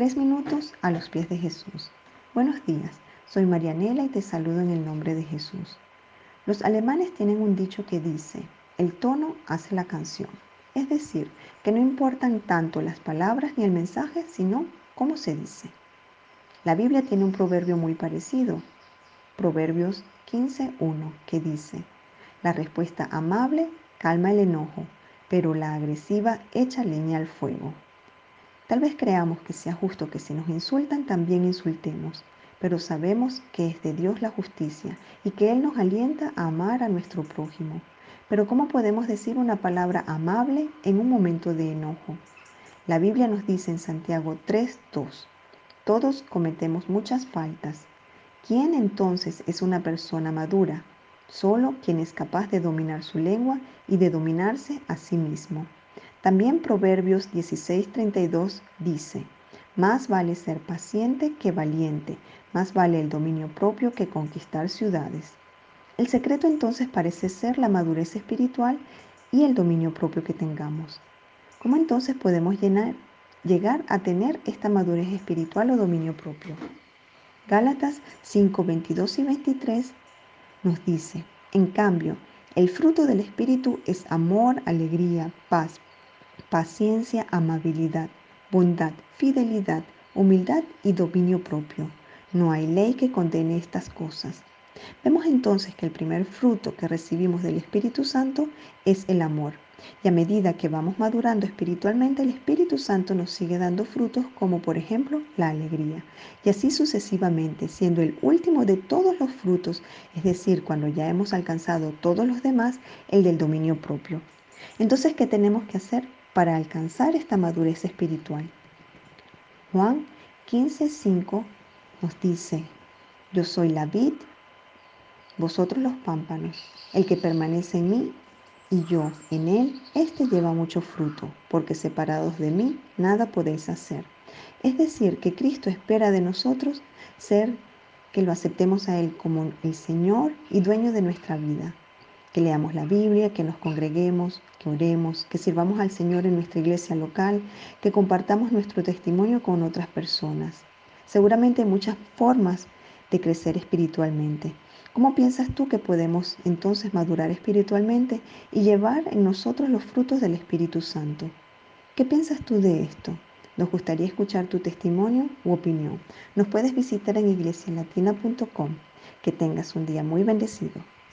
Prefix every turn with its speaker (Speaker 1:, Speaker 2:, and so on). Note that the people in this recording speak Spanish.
Speaker 1: Tres minutos a los pies de Jesús. Buenos días, soy Marianela y te saludo en el nombre de Jesús. Los alemanes tienen un dicho que dice, el tono hace la canción. Es decir, que no importan tanto las palabras ni el mensaje, sino cómo se dice. La Biblia tiene un proverbio muy parecido, Proverbios 15.1, que dice, la respuesta amable calma el enojo, pero la agresiva echa leña al fuego. Tal vez creamos que sea justo que si nos insultan también insultemos, pero sabemos que es de Dios la justicia y que Él nos alienta a amar a nuestro prójimo. Pero ¿cómo podemos decir una palabra amable en un momento de enojo? La Biblia nos dice en Santiago 3.2, todos cometemos muchas faltas. ¿Quién entonces es una persona madura? Solo quien es capaz de dominar su lengua y de dominarse a sí mismo. También Proverbios 16:32 dice, más vale ser paciente que valiente, más vale el dominio propio que conquistar ciudades. El secreto entonces parece ser la madurez espiritual y el dominio propio que tengamos. ¿Cómo entonces podemos llegar a tener esta madurez espiritual o dominio propio? Gálatas 5, 22 y 23 nos dice, en cambio, el fruto del Espíritu es amor, alegría, paz, paciencia, amabilidad, bondad, fidelidad, humildad y dominio propio. No hay ley que condene estas cosas. Vemos entonces que el primer fruto que recibimos del Espíritu Santo es el amor. Y a medida que vamos madurando espiritualmente, el Espíritu Santo nos sigue dando frutos como por ejemplo la alegría. Y así sucesivamente, siendo el último de todos los frutos, es decir, cuando ya hemos alcanzado todos los demás, el del dominio propio. Entonces, ¿qué tenemos que hacer? Para alcanzar esta madurez espiritual. Juan 15:5 nos dice, yo soy la vid, vosotros los pámpanos, el que permanece en mí y yo en él, éste lleva mucho fruto, porque separados de mí nada podéis hacer. Es decir, que Cristo espera de nosotros ser que lo aceptemos a Él como el Señor y dueño de nuestra vida que leamos la Biblia, que nos congreguemos, que oremos, que sirvamos al Señor en nuestra iglesia local, que compartamos nuestro testimonio con otras personas. Seguramente hay muchas formas de crecer espiritualmente. ¿Cómo piensas tú que podemos entonces madurar espiritualmente y llevar en nosotros los frutos del Espíritu Santo? ¿Qué piensas tú de esto? Nos gustaría escuchar tu testimonio u opinión. Nos puedes visitar en iglesialatina.com. Que tengas un día muy bendecido.